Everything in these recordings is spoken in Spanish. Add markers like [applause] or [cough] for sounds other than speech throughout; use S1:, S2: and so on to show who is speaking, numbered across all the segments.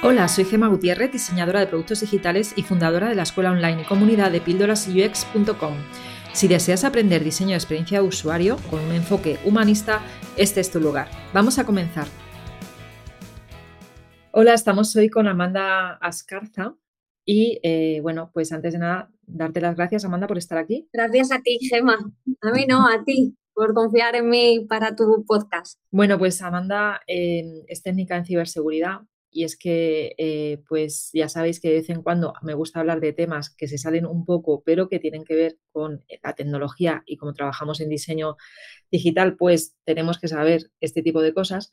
S1: Hola, soy Gema Gutiérrez, diseñadora de productos digitales y fundadora de la escuela online y comunidad de píldorasux.com. Si deseas aprender diseño de experiencia de usuario con un enfoque humanista, este es tu lugar. Vamos a comenzar. Hola, estamos hoy con Amanda Ascarza y eh, bueno, pues antes de nada, darte las gracias Amanda por estar aquí.
S2: Gracias a ti, Gema. A mí no, a ti por confiar en mí para tu podcast.
S1: Bueno, pues Amanda eh, es técnica en ciberseguridad, y es que, eh, pues ya sabéis que de vez en cuando me gusta hablar de temas que se salen un poco, pero que tienen que ver con la tecnología y como trabajamos en diseño digital, pues tenemos que saber este tipo de cosas.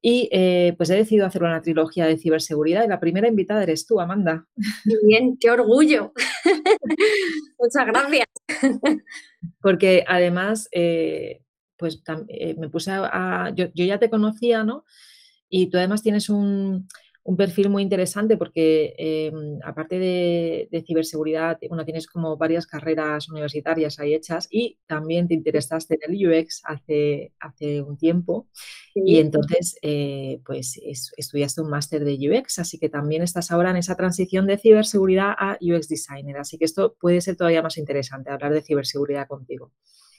S1: Y eh, pues he decidido hacer una trilogía de ciberseguridad y la primera invitada eres tú, Amanda.
S2: Muy bien, qué orgullo. [laughs] Muchas gracias. [laughs]
S1: Porque además, pues me puse a, yo, yo ya te conocía, ¿no? Y tú además tienes un, perfil muy interesante porque em, aparte de, ciberseguridad, bueno, tienes como varias carreras universitarias ahí hechas y también te interesaste en el UX hace, hace un tiempo. Y entonces eh, pues estudiaste un máster de UX, así que también estás ahora en esa transición de ciberseguridad a UX Designer, así que esto puede ser todavía más interesante, hablar de ciberseguridad contigo.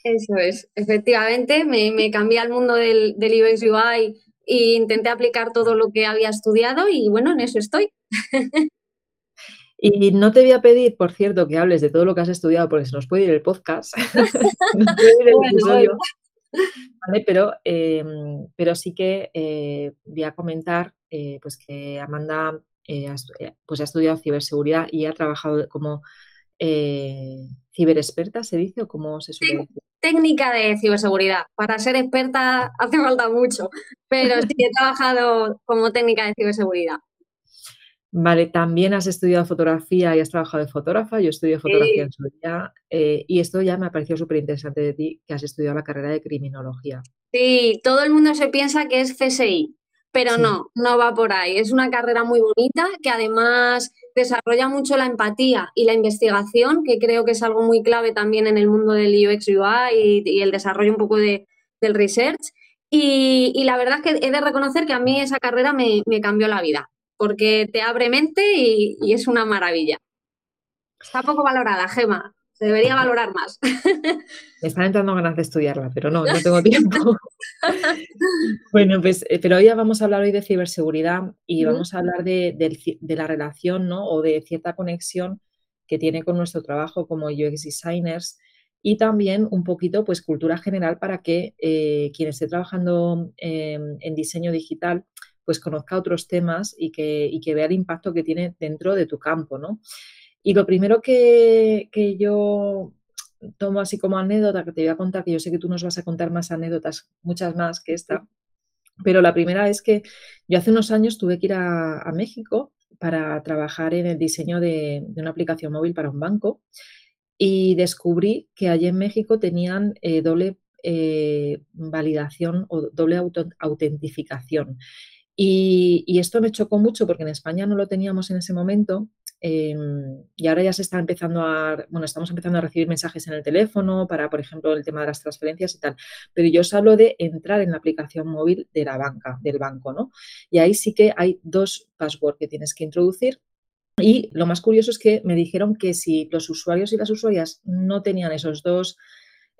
S2: Eso es, efectivamente, me, me cambié al mundo del, del UX UI e intenté aplicar todo lo que había estudiado y bueno, en eso estoy.
S1: Y no te voy a pedir, por cierto, que hables de todo lo que has estudiado porque se nos puede ir el podcast. [laughs] Pero, em, pero sí que eh, voy a comentar eh, pues que Amanda eh, pues ha estudiado ciberseguridad y ha trabajado como ciberexperta, ¿se dice? ¿O cómo se suele decir?
S2: técnica de ciberseguridad. Para ser experta [laughs] hace falta mucho, pero sí he trabajado como técnica de ciberseguridad.
S1: Vale, también has estudiado fotografía y has trabajado de fotógrafa. Yo estudié fotografía en su día eh, y esto ya me ha parecido súper interesante de ti, que has estudiado la carrera de criminología.
S2: Sí, todo el mundo se piensa que es CSI, pero no, no va por ahí. Es una carrera muy bonita que además desarrolla mucho la empatía y la investigación, que creo que es algo muy clave también en el mundo del UX UI y, el desarrollo un poco de, del research. Y, la verdad es que he de reconocer que a mí esa carrera me, cambió la vida, porque te abre mente y, y es una maravilla. Está poco valorada, Gema. Se debería valorar más.
S1: Me están entrando ganas de estudiarla, pero no, no tengo tiempo. [laughs] bueno, pues, eh, pero hoy ya vamos a hablar hoy de ciberseguridad y vamos a hablar de, la relación, ¿no? O de cierta conexión que tiene con nuestro trabajo como UX designers y también un poquito, pues, cultura general para que eh, quien esté trabajando en diseño digital, pues, conozca otros temas y que, y que vea el impacto que tiene dentro de tu campo, ¿no? Y lo primero que, yo tomo así como anécdota, que te voy a contar, que yo sé que tú nos vas a contar más anécdotas, muchas más que esta, pero la primera es que yo hace unos años tuve que ir a, México para trabajar en el diseño de, una aplicación móvil para un banco y descubrí que allí en México tenían eh, doble eh, validación o doble autentificación. Y, y, esto me chocó mucho porque en España no lo teníamos en ese momento Em, y ahora ya se está empezando a, bueno, estamos empezando a recibir mensajes en el teléfono para, por ejemplo, el tema de las transferencias y tal. Pero yo os hablo de entrar en la aplicación móvil de la banca, del banco, ¿no? Y ahí sí que hay dos passwords que tienes que introducir. Y lo más curioso es que me dijeron que si los usuarios y las usuarias no tenían esos dos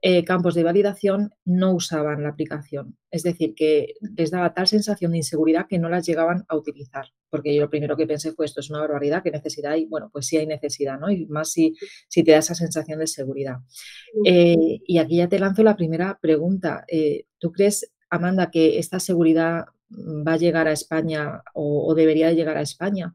S1: eh, campos de validación no usaban la aplicación. Es decir, que les daba tal sensación de inseguridad que no las llegaban a utilizar. Porque yo lo primero que pensé fue esto es una barbaridad, ¿qué necesidad hay? Bueno, pues sí hay necesidad, ¿no? Y más si, si te da esa sensación de seguridad. Eh, y aquí ya te lanzo la primera pregunta. Eh, ¿Tú crees, Amanda, que esta seguridad va a llegar a España o, debería llegar a España?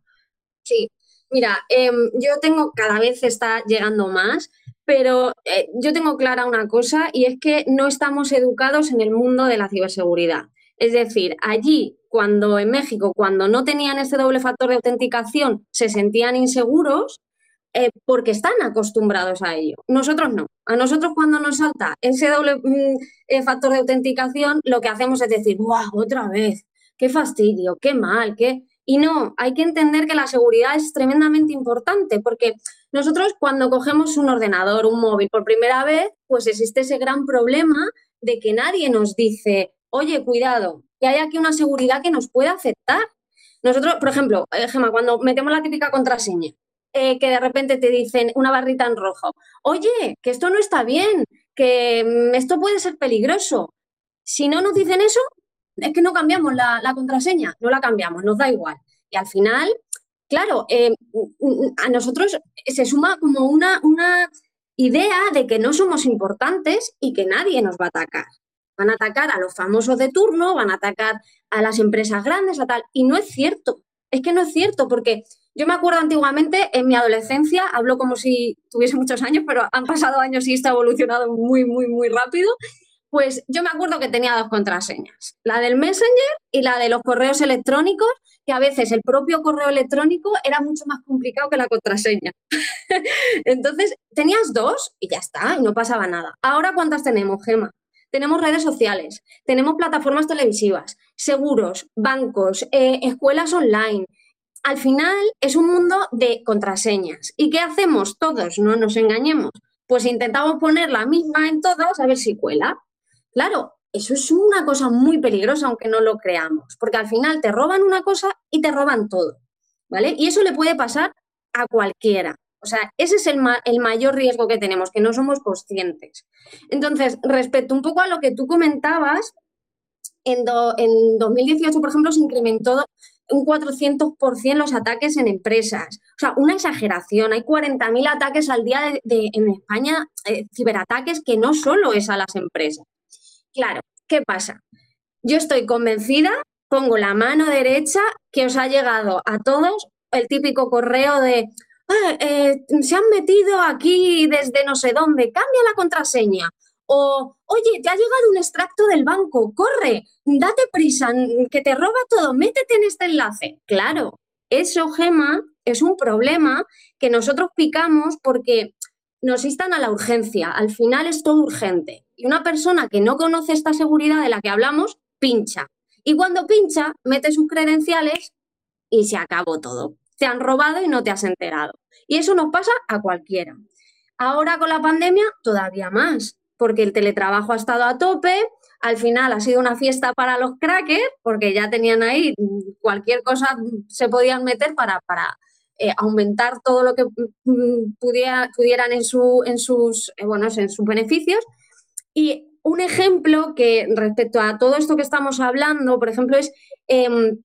S2: Sí, mira, em, yo tengo, cada vez está llegando más, pero eh, yo tengo clara una cosa y es que no estamos educados en el mundo de la ciberseguridad. Es decir, allí, cuando en México, cuando no tenían este doble factor de autenticación, se sentían inseguros eh, porque están acostumbrados a ello. Nosotros no. A nosotros cuando nos salta ese doble mm, eh, factor de autenticación, lo que hacemos es decir, ¡guau! Otra vez, qué fastidio, qué mal, qué... Y no, hay que entender que la seguridad es tremendamente importante porque nosotros cuando cogemos un ordenador, un móvil por primera vez, pues existe ese gran problema de que nadie nos dice, oye, cuidado, que hay aquí una seguridad que nos puede afectar. Nosotros, por ejemplo, eh, Gemma, cuando metemos la típica contraseña, eh, que de repente te dicen una barrita en rojo, oye, que esto no está bien, que mm, esto puede ser peligroso. Si no nos dicen eso, es que no cambiamos la, contraseña, no la cambiamos, nos da igual. Y al final, claro, eh, a nosotros se suma como una, una idea de que no somos importantes y que nadie nos va a atacar. Van a atacar a los famosos de turno, van a atacar a las empresas grandes, a tal. Y no es cierto. Es que no es cierto, porque yo me acuerdo antiguamente, en mi adolescencia, hablo como si tuviese muchos años, pero han pasado años y esto ha evolucionado muy, muy, muy rápido. Pues yo me acuerdo que tenía dos contraseñas, la del Messenger y la de los correos electrónicos, que a veces el propio correo electrónico era mucho más complicado que la contraseña. [laughs] Entonces, tenías dos y ya está, y no pasaba nada. Ahora, ¿cuántas tenemos, Gema? Tenemos redes sociales, tenemos plataformas televisivas, seguros, bancos, eh, escuelas online. Al final es un mundo de contraseñas. ¿Y qué hacemos todos? No nos engañemos. Pues intentamos poner la misma en todas a ver si cuela. Claro, eso es una cosa muy peligrosa, aunque no lo creamos, porque al final te roban una cosa y te roban todo, ¿vale? Y eso le puede pasar a cualquiera. O sea, ese es el, mayor riesgo que tenemos, que no somos conscientes. Entonces, respecto un poco a lo que tú comentabas, en, en 2018, por ejemplo, se incrementó un 400% los ataques en empresas. O sea, una exageración. Hay 40.000 ataques al día en España, eh, ciberataques, que no solo es a las empresas. Claro, ¿qué pasa? Yo estoy convencida, pongo la mano derecha, que os ha llegado a todos el típico correo de, ah, eh, se han metido aquí desde no sé dónde, cambia la contraseña. O, oye, te ha llegado un extracto del banco, corre, date prisa, que te roba todo, métete en este enlace. Claro, eso, Gema, es un problema que nosotros picamos porque nos instan a la urgencia. Al final es todo urgente. Y una persona que no conoce esta seguridad de la que hablamos, pincha. Y cuando pincha, mete sus credenciales y se acabó todo. Te han robado y no te has enterado. Y eso nos pasa a cualquiera. Ahora con la pandemia, todavía más, porque el teletrabajo ha estado a tope. Al final ha sido una fiesta para los crackers, porque ya tenían ahí cualquier cosa, se podían meter para, para eh, aumentar todo lo que mm, pudiera, pudieran en, su, en, sus, eh, bueno, en sus beneficios. Y un ejemplo que respecto a todo esto que estamos hablando, por ejemplo, es em,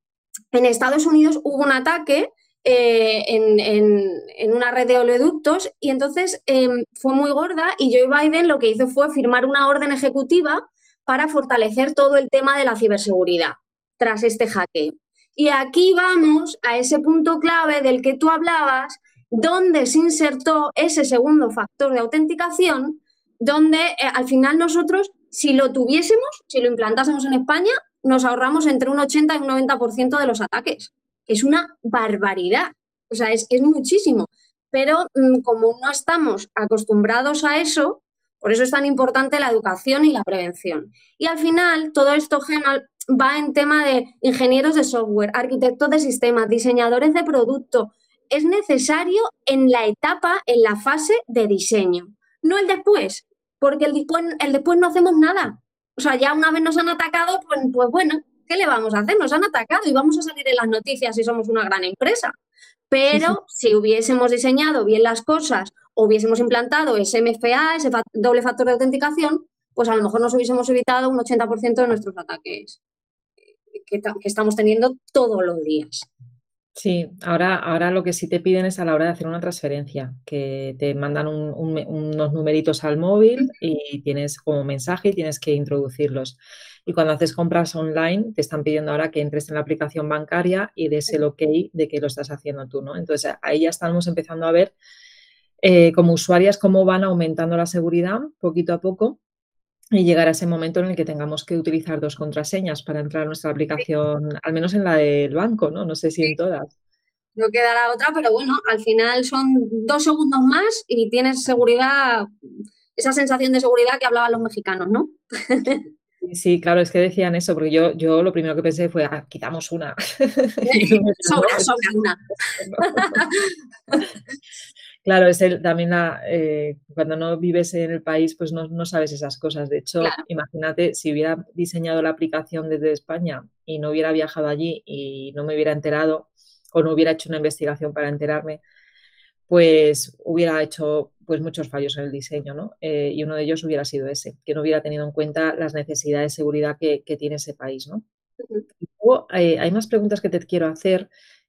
S2: en Estados Unidos hubo un ataque eh, en, una red de oleoductos y entonces em, fue muy gorda y Joe Biden lo que hizo fue firmar una orden ejecutiva para fortalecer todo el tema de la ciberseguridad tras este hackeo. Y aquí vamos a ese punto clave del que tú hablabas, donde se insertó ese segundo factor de autenticación, donde eh, al final nosotros, si lo tuviésemos, si lo implantásemos en España, nos ahorramos entre un 80 y un 90% de los ataques. Es una barbaridad, o sea, es, muchísimo. Pero mm, como no estamos acostumbrados a eso, por eso es tan importante la educación y la prevención. Y al final, todo esto, Gemma, va en tema de ingenieros de software, arquitectos de sistemas, diseñadores de producto. Es necesario en la etapa, en la fase de diseño, no el después, porque el después, el después no hacemos nada. O sea, ya una vez nos han atacado, pues, pues bueno, ¿qué le vamos a hacer? Nos han atacado y vamos a salir en las noticias si somos una gran empresa. Pero si hubiésemos diseñado bien las cosas o hubiésemos implantado ese MFA, ese doble factor de autenticación, pues a lo mejor nos hubiésemos evitado un 80% de nuestros ataques que, estamos teniendo todos los días.
S1: Sí, ahora, ahora lo que sí te piden es a la hora de hacer una transferencia, que te mandan unos numeritos al móvil y tienes como mensaje y tienes que introducirlos. Y cuando haces compras online, te están pidiendo ahora que entres en la aplicación bancaria y des el ok de que lo estás haciendo tú, ¿no? Entonces ahí ya estamos empezando a ver eh, como usuarias cómo van aumentando la seguridad poquito a poco y llegar a ese momento en el que tengamos que utilizar dos contraseñas para entrar a nuestra aplicación, al menos en la del banco, ¿no? No sé si en todas.
S2: No quedará otra, pero bueno, al final son dos segundos más y tienes seguridad, esa sensación de seguridad que hablaban los mexicanos, ¿no? [laughs]
S1: Sí, claro, es que decían eso, porque yo, yo lo primero que pensé fue, ah, quitamos una. [laughs] [laughs]
S2: sobra, sobra una.
S1: Claro, es el, también la, eh, cuando no vives en el país, pues no, sabes esas cosas. De hecho, imagínate si hubiera diseñado la aplicación desde España y no hubiera viajado allí y no me hubiera enterado o no hubiera hecho una investigación para enterarme, pues hubiera hecho pues muchos fallos en el diseño, ¿no? Eh, y uno de ellos hubiera sido ese, que no hubiera tenido en cuenta las necesidades de seguridad que, tiene ese país, ¿no? Eh, hay más preguntas que te quiero hacer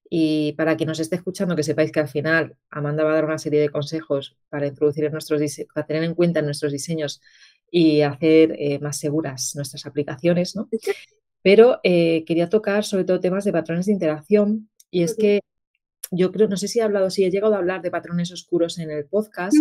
S1: y para quien nos esté escuchando, que sepáis que al final Amanda va a dar una serie de consejos para introducir en nuestros para tener en cuenta en nuestros diseños y hacer eh, más seguras nuestras aplicaciones, ¿no? Pero eh, quería tocar sobre todo temas de patrones de interacción y es que yo creo, no sé si he hablado, si he llegado a hablar de patrones oscuros en el podcast,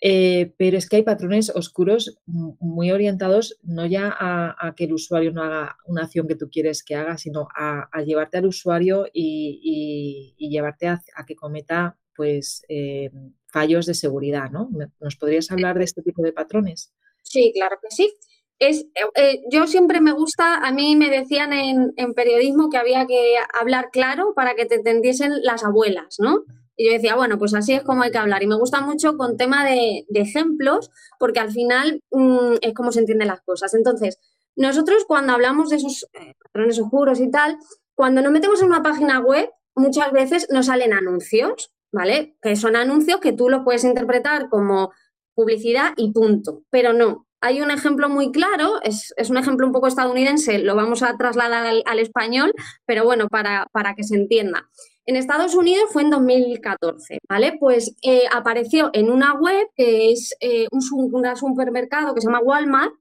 S1: eh, pero es que hay patrones oscuros muy orientados no ya a, que el usuario no haga una acción que tú quieres que haga, sino a, llevarte al usuario y, llevarte a, que cometa pues eh, fallos de seguridad, ¿no? ¿Nos podrías hablar de este tipo de patrones?
S2: Sí, claro que sí. Es, eh, yo siempre me gusta, a mí me decían en, en periodismo que había que hablar claro para que te entendiesen las abuelas, ¿no? Y yo decía, bueno, pues así es como hay que hablar. Y me gusta mucho con tema de, ejemplos, porque al final mm, es como se entienden las cosas. Entonces, nosotros cuando hablamos de esos eh, patrones oscuros y tal, cuando nos metemos en una página web, muchas veces nos salen anuncios, ¿vale? Que son anuncios que tú lo puedes interpretar como publicidad y punto. Pero no, hay un ejemplo muy claro, es, un ejemplo un poco estadounidense, lo vamos a trasladar al, español, pero bueno, para, para que se entienda. En Estados Unidos fue en 2014, ¿vale? Pues eh, apareció en una web que es eh, un, supermercado que se llama Walmart,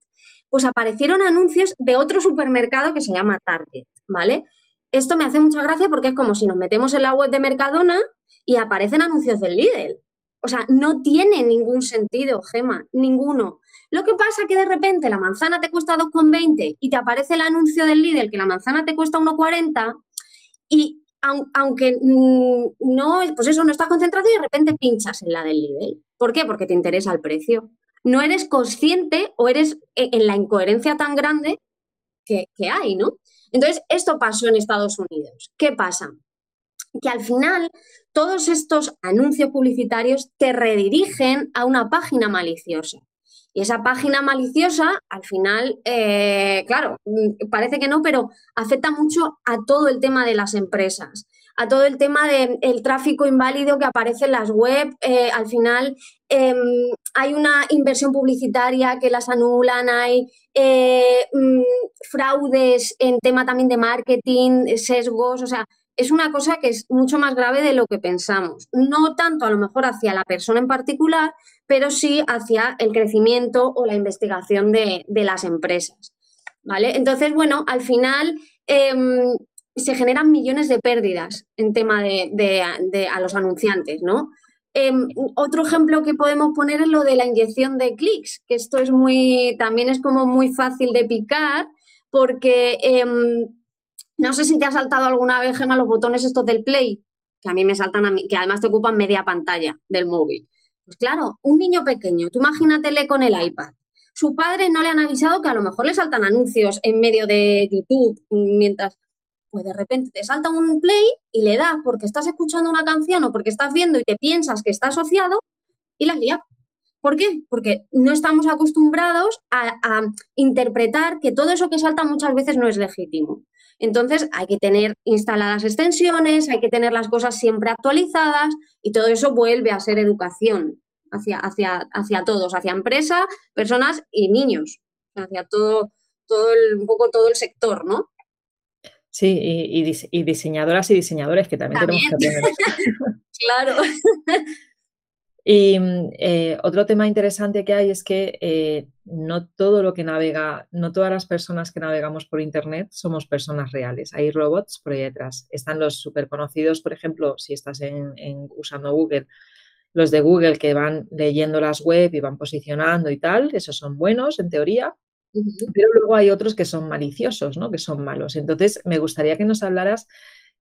S2: pues aparecieron anuncios de otro supermercado que se llama Target, ¿vale? Esto me hace mucha gracia porque es como si nos metemos en la web de Mercadona y aparecen anuncios del Lidl. O sea, no tiene ningún sentido, Gema, ninguno. Lo que pasa es que de repente la manzana te cuesta 2,20 y te aparece el anuncio del Lidl que la manzana te cuesta 1,40 y aunque mm, no, pues eso, no estás concentrado y de repente pinchas en la del nivel. ¿Por qué? Porque te interesa el precio. No eres consciente o eres e, en la incoherencia tan grande que, que hay, ¿no? Entonces, esto pasó en Estados Unidos. ¿Qué pasa? Que al final todos estos anuncios publicitarios te redirigen a una página maliciosa. Y esa página maliciosa, al final, eh, claro, mm, parece que no, pero afecta mucho a todo el tema de las empresas, a todo el tema del tráfico inválido que aparece en las web. Eh, al final, em, hay una inversión publicitaria que las anulan, hay eh, mm, fraudes en tema también de marketing, sesgos, o sea, es una cosa que es mucho más grave de lo que pensamos. No tanto a lo mejor hacia la persona en particular, pero sí hacia el crecimiento o la investigación de, las empresas. ¿Vale? Entonces, bueno, al final em, se generan millones de pérdidas en tema de, a los anunciantes, ¿no? Em, otro ejemplo que podemos poner es lo de la inyección de clics, que esto es muy, también es como muy fácil de picar, porque em, no sé si te ha saltado alguna vez, Gemma, los botones estos del play, que a mí me saltan a mí, que además te ocupan media pantalla del móvil. Pues claro, un niño pequeño, tú imagínatele con el iPad. Su padre no le han avisado que a lo mejor le saltan anuncios en medio de YouTube mientras pues de repente te salta un play y le das porque estás escuchando una canción o porque estás viendo y te piensas que está asociado y la liado. ¿Por qué? Porque no estamos acostumbrados a, a, interpretar que todo eso que salta muchas veces no es legítimo. Entonces hay que tener instaladas extensiones, hay que tener las cosas siempre actualizadas y todo eso vuelve a ser educación hacia, hacia, hacia todos, hacia empresas, personas y niños, hacia todo, todo el, un poco todo el sector, ¿no?
S1: Sí, y, diseñadoras y diseñadores que también, tenemos que aprender. [laughs]
S2: claro.
S1: Y mm, eh, otro tema interesante que hay es que eh, no todo lo que navega, no todas las personas que navegamos por Internet somos personas reales. Hay robots por ahí detrás. Están los súper conocidos, por ejemplo, si estás en, usando Google, los de Google que van leyendo las web y van posicionando y tal, esos son buenos en teoría, pero luego hay otros que son maliciosos, ¿no? que son malos. Entonces, me gustaría que nos hablaras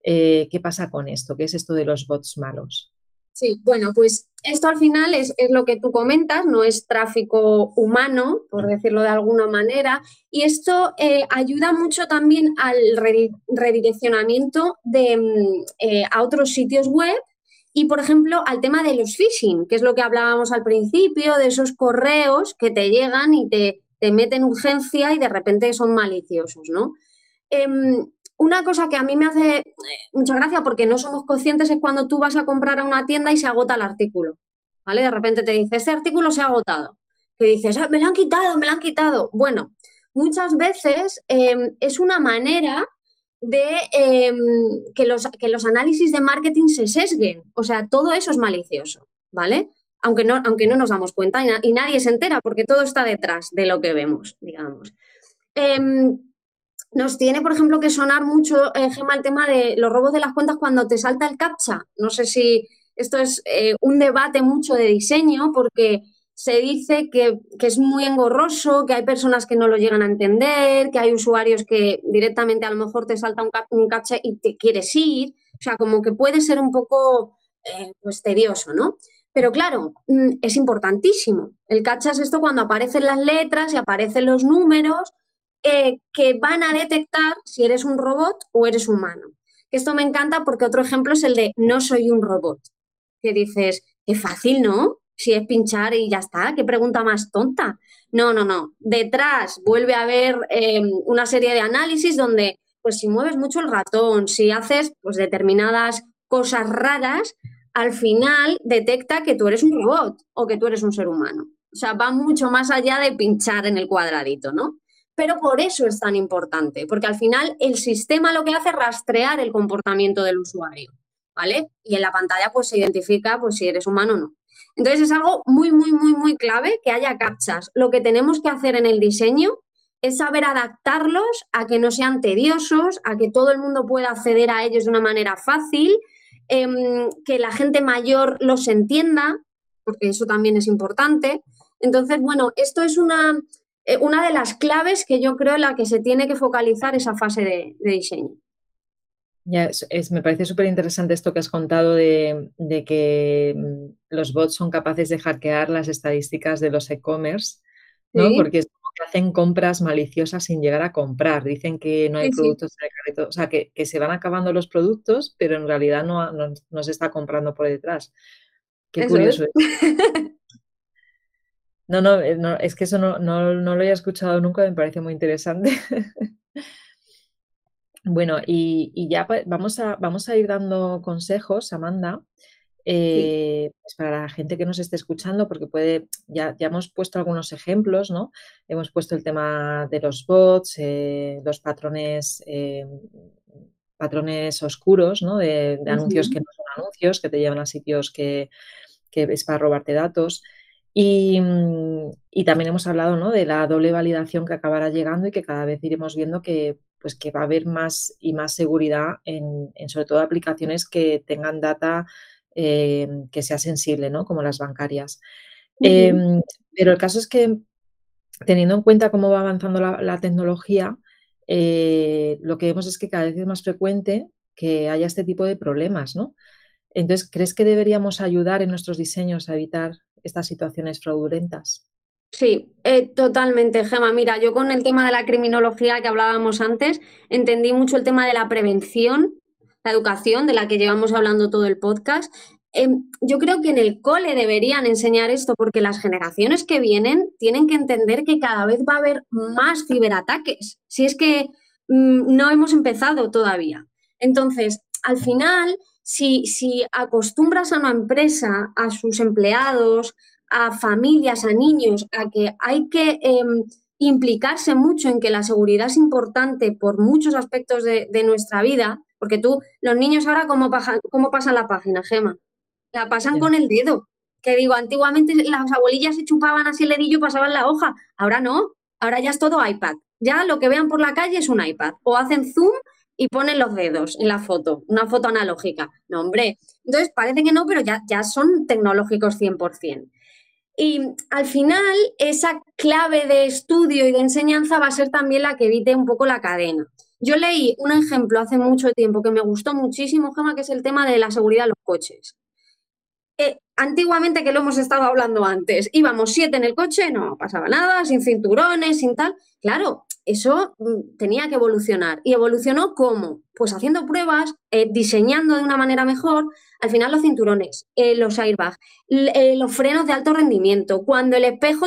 S1: eh, qué pasa con esto, qué es esto de los bots malos.
S2: Sí, bueno, pues esto al final es, lo que tú comentas, no es tráfico humano, por decirlo de alguna manera, y esto eh, ayuda mucho también al redireccionamiento de, mm, eh, a otros sitios web y, por ejemplo, al tema de los phishing, que es lo que hablábamos al principio, de esos correos que te llegan y te, te meten urgencia y de repente son maliciosos, ¿no? Em, una cosa que a mí me hace eh, mucha gracia porque no somos conscientes es cuando tú vas a comprar a una tienda y se agota el artículo, ¿vale? De repente te dice, este artículo se ha agotado. Que dices, ah, me lo han quitado, me lo han quitado. Bueno, muchas veces em, es una manera de em, que, los, que los análisis de marketing se sesguen. O sea, todo eso es malicioso, ¿vale? Aunque no, aunque no nos damos cuenta y, nadie se entera porque todo está detrás de lo que vemos, digamos. Em, nos tiene, por ejemplo, que sonar mucho, eh, el tema de los robos de las cuentas cuando te salta el captcha. No sé si esto es eh, un debate mucho de diseño porque se dice que, es muy engorroso, que hay personas que no lo llegan a entender, que hay usuarios que directamente a lo mejor te salta un, un captcha y te quieres ir. O sea, como que puede ser un poco eh, pues tedioso, ¿no? Pero claro, mm, es importantísimo. El captcha es esto cuando aparecen las letras y aparecen los números eh, que van a detectar si eres un robot o eres humano. Esto me encanta porque otro ejemplo es el de no soy un robot. Que dices, qué fácil, ¿no? si es pinchar y ya está, qué pregunta más tonta. No, no, no. Detrás vuelve a haber eh, una serie de análisis donde, pues si mueves mucho el ratón, si haces pues determinadas cosas raras, al final detecta que tú eres un robot o que tú eres un ser humano. O sea, va mucho más allá de pinchar en el cuadradito, ¿no? Pero por eso es tan importante, porque al final el sistema lo que hace es rastrear el comportamiento del usuario, ¿vale? Y en la pantalla pues se identifica pues si eres humano o no. Entonces es algo muy, muy, muy, muy clave que haya captchas. Lo que tenemos que hacer en el diseño es saber adaptarlos a que no sean tediosos, a que todo el mundo pueda acceder a ellos de una manera fácil, em, que la gente mayor los entienda, porque eso también es importante. Entonces, bueno, esto es una, eh, una de las claves que yo creo en la que se tiene que focalizar esa fase de diseño.
S1: Ya, es, me parece súper interesante esto que has contado de, que mm, los bots son capaces de hackear las estadísticas de los e-commerce, ¿no? Porque es como que hacen compras maliciosas sin llegar a comprar. Dicen que no hay productos en el carrito, o sea, que, se van acabando los productos, pero en realidad no, no, se está comprando por detrás. Qué curioso. [laughs] No, no, eh, no, es que eso no, no, no lo he escuchado nunca, me parece muy interesante. [laughs] Bueno, y, ya vamos a, vamos a ir dando consejos, Amanda, eh, pues para la gente que nos esté escuchando, porque puede, ya, ya, hemos puesto algunos ejemplos, ¿no? Hemos puesto el tema de los bots, eh, los patrones, eh, patrones oscuros, ¿no? De, anuncios que no son anuncios, que te llevan a sitios que, que es para robarte datos. Y, y, también hemos hablado ¿no? de la doble validación que acabará llegando y que cada vez iremos viendo que pues que va a haber más y más seguridad en, sobre todo aplicaciones que tengan data eh, que sea sensible, ¿no? Como las bancarias. Em, pero el caso es que, teniendo en cuenta cómo va avanzando la, tecnología, eh, lo que vemos es que cada vez es más frecuente que haya este tipo de problemas, ¿no? Entonces, ¿crees que deberíamos ayudar en nuestros diseños a evitar estas situaciones fraudulentas?
S2: Sí, eh, totalmente, Gema. Mira, yo con el tema de la criminología que hablábamos antes, entendí mucho el tema de la prevención, la educación, de la que llevamos hablando todo el podcast. Em, yo creo que en el cole deberían enseñar esto porque las generaciones que vienen tienen que entender que cada vez va a haber más ciberataques. Si es que mm, no hemos empezado todavía. Entonces, al final, si, si acostumbras a una empresa, a sus empleados, a familias, a niños, a que hay que em, implicarse mucho en que la seguridad es importante por muchos aspectos de, nuestra vida, porque tú, los niños ahora, ¿cómo, pasan, cómo pasan la página, Gema? La pasan con el dedo. Que digo, antiguamente las abuelillas se chupaban así el dedillo y pasaban la hoja. Ahora no, ahora ya es todo iPad. Ya lo que vean por la calle es un iPad. O hacen zoom y ponen los dedos en la foto, una foto analógica. No, hombre. Entonces parece que no, pero ya, ya son tecnológicos 100%. Y al final, esa clave de estudio y de enseñanza va a ser también la que evite un poco la cadena. Yo leí un ejemplo hace mucho tiempo que me gustó muchísimo, Gemma, que es el tema de la seguridad de los coches. Eh, antiguamente, que lo hemos estado hablando antes, íbamos siete en el coche, no pasaba nada, sin cinturones, sin tal. Claro, eso mm, tenía que evolucionar. ¿Y evolucionó cómo? Pues haciendo pruebas, eh, diseñando de una manera mejor, Al final los cinturones, eh, los airbags, eh, los frenos de alto rendimiento, cuando el espejo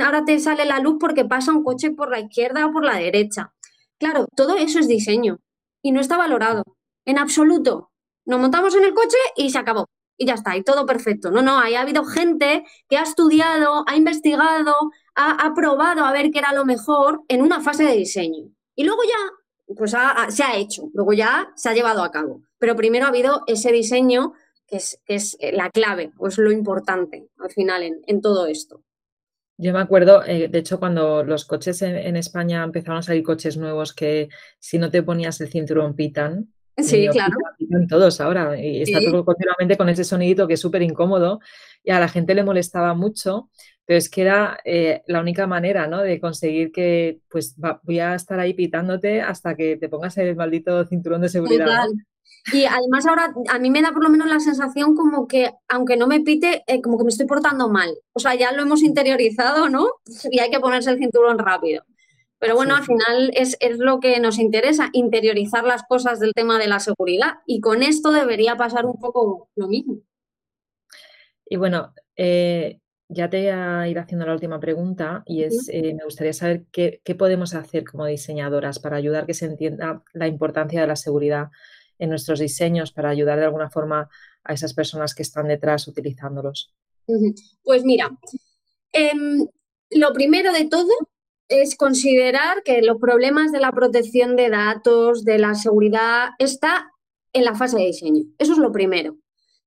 S2: ahora te sale la luz porque pasa un coche por la izquierda o por la derecha. Claro, todo eso es diseño y no está valorado en absoluto. Nos montamos en el coche y se acabó. Y ya está, y todo perfecto. No, no, ahí ha habido gente que ha estudiado, ha investigado, ha, probado a ver qué era lo mejor en una fase de diseño. Y luego ya, pues se ha hecho, luego ya se ha llevado a cabo. Pero primero ha habido ese diseño que es, es eh, la clave, o es lo importante al final en, todo esto.
S1: Yo me acuerdo, eh, de hecho, cuando los coches en, España empezaron a salir coches nuevos que si no te ponías el cinturón pitan.
S2: Sí, claro.
S1: Pitan todos ahora y está todo continuamente con ese sonidito que es súper incómodo y a la gente le molestaba mucho pero es que era eh, la única manera, ¿no? De conseguir que, pues, voy a estar ahí pitándote hasta que te pongas el maldito cinturón de seguridad.
S2: Y además ahora a mí me da por lo menos la sensación como que, aunque no me pite, eh, como que me estoy portando mal. O sea, ya lo hemos interiorizado, ¿no? Y hay que ponerse el cinturón rápido. Pero bueno, al final es, es, lo que nos interesa, interiorizar las cosas del tema de la seguridad. Y con esto debería pasar un poco lo mismo.
S1: Y bueno, eh, ya te voy a ir haciendo la última pregunta y es, eh, me gustaría saber qué, podemos hacer como diseñadoras para ayudar que se entienda la importancia de la seguridad en nuestros diseños, para ayudar de alguna forma a esas personas que están detrás utilizándolos.
S2: Pues mira, em, lo primero de todo es considerar que los problemas de la protección de datos, de la seguridad, está en la fase de diseño. Eso es lo primero.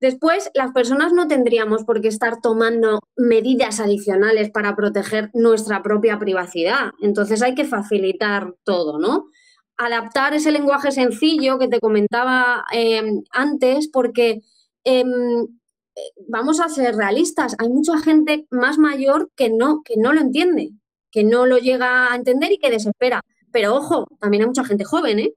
S2: Después, las personas no tendríamos por qué estar tomando medidas adicionales para proteger nuestra propia privacidad. Entonces hay que facilitar todo, ¿no? Adaptar ese lenguaje sencillo que te comentaba em, antes, porque em, vamos a ser realistas, hay mucha gente más mayor que no, que no lo entiende, que no lo llega a entender y que desespera. Pero ojo, también hay mucha gente joven, ¿eh?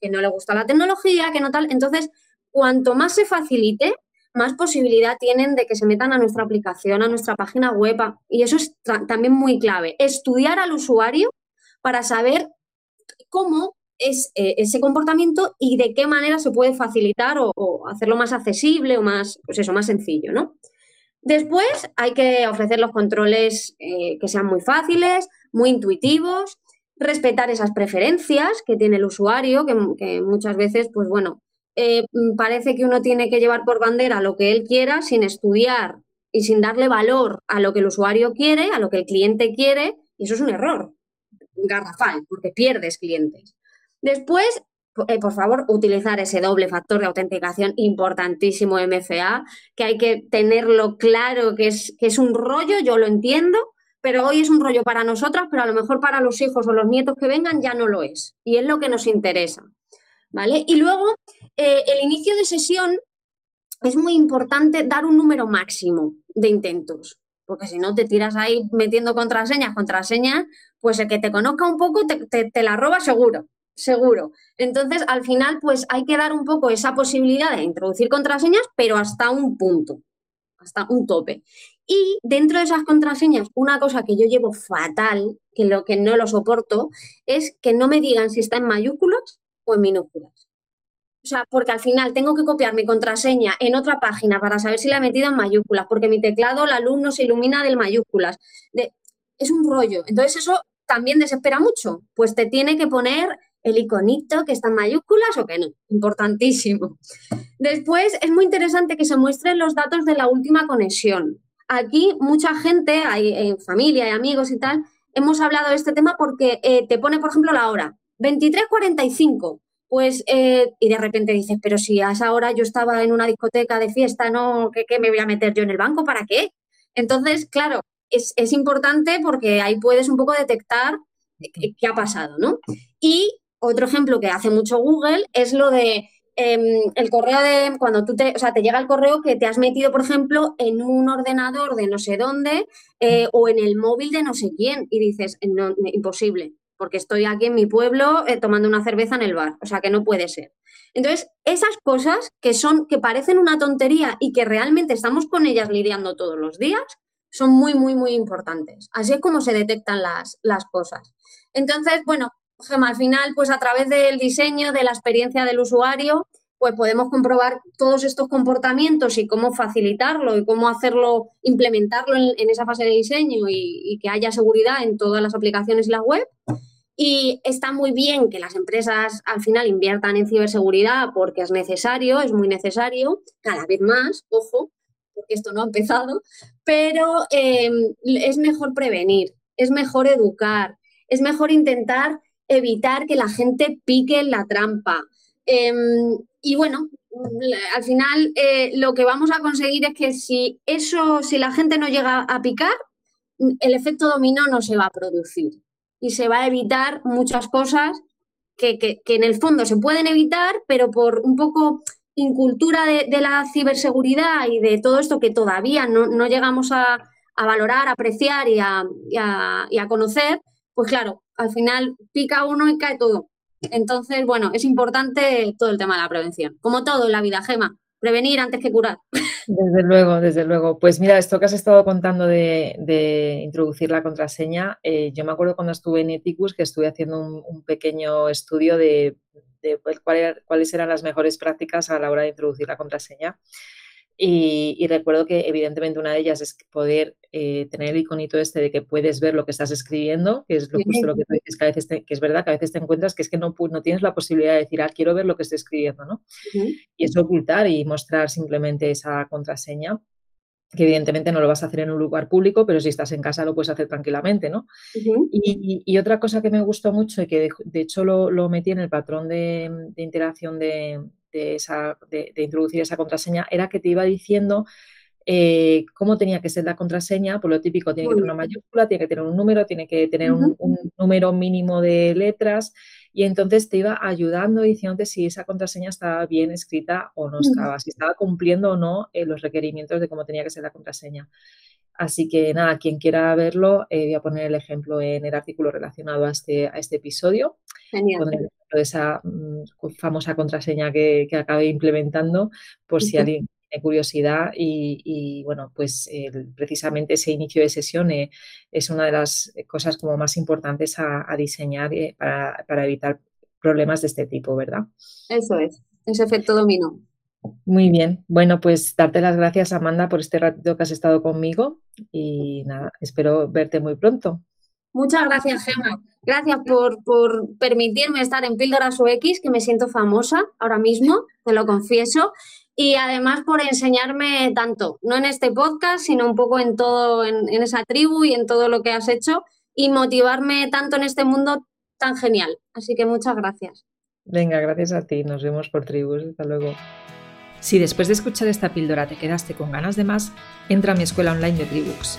S2: que no le gusta la tecnología, que no tal. Entonces, cuanto más se facilite, más posibilidad tienen de que se metan a nuestra aplicación, a nuestra página web. Y eso es también muy clave. Estudiar al usuario para saber cómo es eh, ese comportamiento y de qué manera se puede facilitar o, hacerlo más accesible o más, pues eso, más sencillo, ¿no? Después hay que ofrecer los controles eh, que sean muy fáciles, muy intuitivos, respetar esas preferencias que tiene el usuario, que, que muchas veces, pues bueno, eh, mm, parece que uno tiene que llevar por bandera lo que él quiera sin estudiar y sin darle valor a lo que el usuario quiere, a lo que el cliente quiere, y eso es un error garrafal, porque pierdes clientes. Después, eh, por favor, utilizar ese doble factor de autenticación importantísimo MFA, que hay que tenerlo claro que es, que es un rollo, yo lo entiendo, pero hoy es un rollo para nosotras, pero a lo mejor para los hijos o los nietos que vengan ya no lo es. Y es lo que nos interesa. ¿Vale? Y luego eh, el inicio de sesión es muy importante dar un número máximo de intentos, porque si no te tiras ahí metiendo contraseñas, contraseñas, pues el que te conozca un poco te, la roba seguro, seguro. Entonces, al final, pues hay que dar un poco esa posibilidad de introducir contraseñas, pero hasta un punto, hasta un tope. Y dentro de esas contraseñas, una cosa que yo llevo fatal, que lo que no lo soporto, es que no me digan si está en mayúsculas o en minúsculas. O sea, porque al final tengo que copiar mi contraseña en otra página para saber si la he metido en mayúsculas, porque mi teclado, la luz no se ilumina del mayúsculas. es un rollo. Entonces eso también desespera mucho. Pues te tiene que poner el iconito que está en mayúsculas o que no. Importantísimo. Después es muy interesante que se muestren los datos de la última conexión. Aquí mucha gente, hay, en familia y amigos y tal, hemos hablado de este tema porque eh, te pone, por ejemplo, la hora. 23.45 pues, eh, y de repente dices, pero si a esa hora yo estaba en una discoteca de fiesta, ¿no? ¿Qué, me voy a meter yo en el banco? ¿Para qué? Entonces, claro, es, importante porque ahí puedes un poco detectar qué, ha pasado, ¿no? Y otro ejemplo que hace mucho Google es lo de em, el correo de cuando tú te, o sea, te llega el correo que te has metido, por ejemplo, en un ordenador de no sé dónde eh, o en el móvil de no sé quién y dices, no, imposible porque estoy aquí en mi pueblo eh, tomando una cerveza en el bar, o sea que no puede ser. Entonces, esas cosas que son, que parecen una tontería y que realmente estamos con ellas lidiando todos los días, son muy, muy, muy importantes. Así es como se detectan las, las cosas. Entonces, bueno, Gemma, al final, pues a través del diseño, de la experiencia del usuario, pues podemos comprobar todos estos comportamientos y cómo facilitarlo y cómo hacerlo, implementarlo en, esa fase de diseño y, que haya seguridad en todas las aplicaciones y la web. Y está muy bien que las empresas al final inviertan en ciberseguridad porque es necesario, es muy necesario, cada vez más, ojo, porque esto no ha empezado, pero em, es mejor prevenir, es mejor educar, es mejor intentar evitar que la gente pique en la trampa. Em, y bueno, al final eh, lo que vamos a conseguir es que si eso, si la gente no llega a picar, el efecto dominó no se va a producir y se va a evitar muchas cosas que, en el fondo se pueden evitar, pero por un poco incultura de, la ciberseguridad y de todo esto que todavía no, llegamos a, valorar, a apreciar y a, y a conocer, pues claro, al final pica uno y cae todo. Entonces, bueno, es importante todo el tema de la prevención. Como todo en la vida, Gema, prevenir antes que curar.
S1: Desde luego, desde luego. Pues mira, esto que has estado contando de, introducir la contraseña, eh, yo me acuerdo cuando estuve en Ethicus que estuve haciendo un, pequeño estudio de, pues, cuáles eran las mejores prácticas a la hora de introducir la contraseña. Y, recuerdo que evidentemente una de ellas es poder eh, tener el iconito este de que puedes ver lo que estás escribiendo, que es lo, justo lo que tú dices, que a veces que es verdad que a veces te encuentras que es que no, no tienes la posibilidad de decir, ah, quiero ver lo que estoy escribiendo, ¿no? Y es ocultar y mostrar simplemente esa contraseña que evidentemente no lo vas a hacer en un lugar público, pero si estás en casa lo puedes hacer tranquilamente, ¿no? y, otra cosa que me gustó mucho y que de, hecho lo, metí en el patrón de interacción de, de, esa, de, introducir esa contraseña era que te iba diciendo eh, cómo tenía que ser la contraseña, por lo típico, tiene que tener una mayúscula, tiene que tener un número, tiene que tener un, número mínimo de letras y entonces te iba ayudando diciéndote si esa contraseña estaba bien escrita o no estaba, si estaba cumpliendo o no eh, los requerimientos de cómo tenía que ser la contraseña. Así que nada, quien quiera verlo, eh, voy a poner el ejemplo en el artículo relacionado a este, a este episodio. Genial. De esa mm, famosa contraseña que, que acabé implementando, por si alguien tiene curiosidad. Y, bueno, pues precisamente ese inicio de sesión eh, es una de las cosas como más importantes a, diseñar eh, para, para evitar problemas de este tipo, ¿verdad?
S2: Eso es, ese efecto dominó.
S1: Muy bien. Bueno, pues darte las gracias, Amanda, por este ratito que has estado conmigo y nada, espero verte muy pronto.
S2: Muchas gracias, Gemma. Gracias por, permitirme estar en Píldoras UX, que me siento famosa ahora mismo, te lo confieso. Y además por enseñarme tanto, no en este podcast, sino un poco en todo, en, en esa tribu y en todo lo que has hecho y motivarme tanto en este mundo tan genial. Así que muchas gracias.
S1: Venga, gracias a ti. Nos vemos por tribus. Hasta luego. Si después de escuchar esta píldora te quedaste con ganas de más, entra a mi escuela online de Tribux,